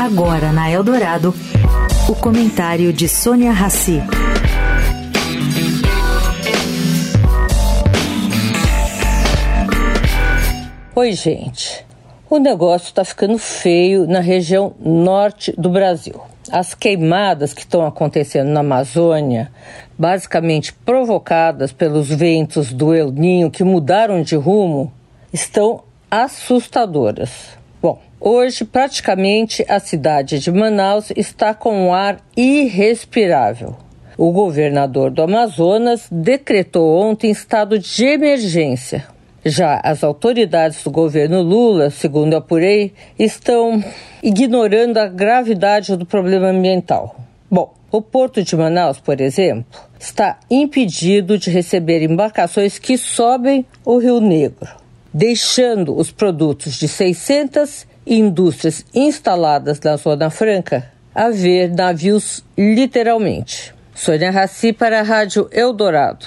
Agora na Eldorado, o comentário de Sônia Rassi. Oi, gente. O negócio está ficando feio na região norte do Brasil. As queimadas que estão acontecendo na Amazônia, basicamente provocadas pelos ventos do El Ninho que mudaram de rumo, estão assustadoras. Bom, hoje praticamente a cidade de Manaus está com um ar irrespirável. O governador do Amazonas decretou ontem estado de emergência. Já as autoridades do governo Lula, segundo apurei, estão ignorando a gravidade do problema ambiental. Bom, o porto de Manaus, por exemplo, está impedido de receber embarcações que sobem o Rio Negro, deixando os produtos de 600 indústrias instaladas na Zona Franca a ver navios literalmente. Sônia Raci para a Rádio Eldorado.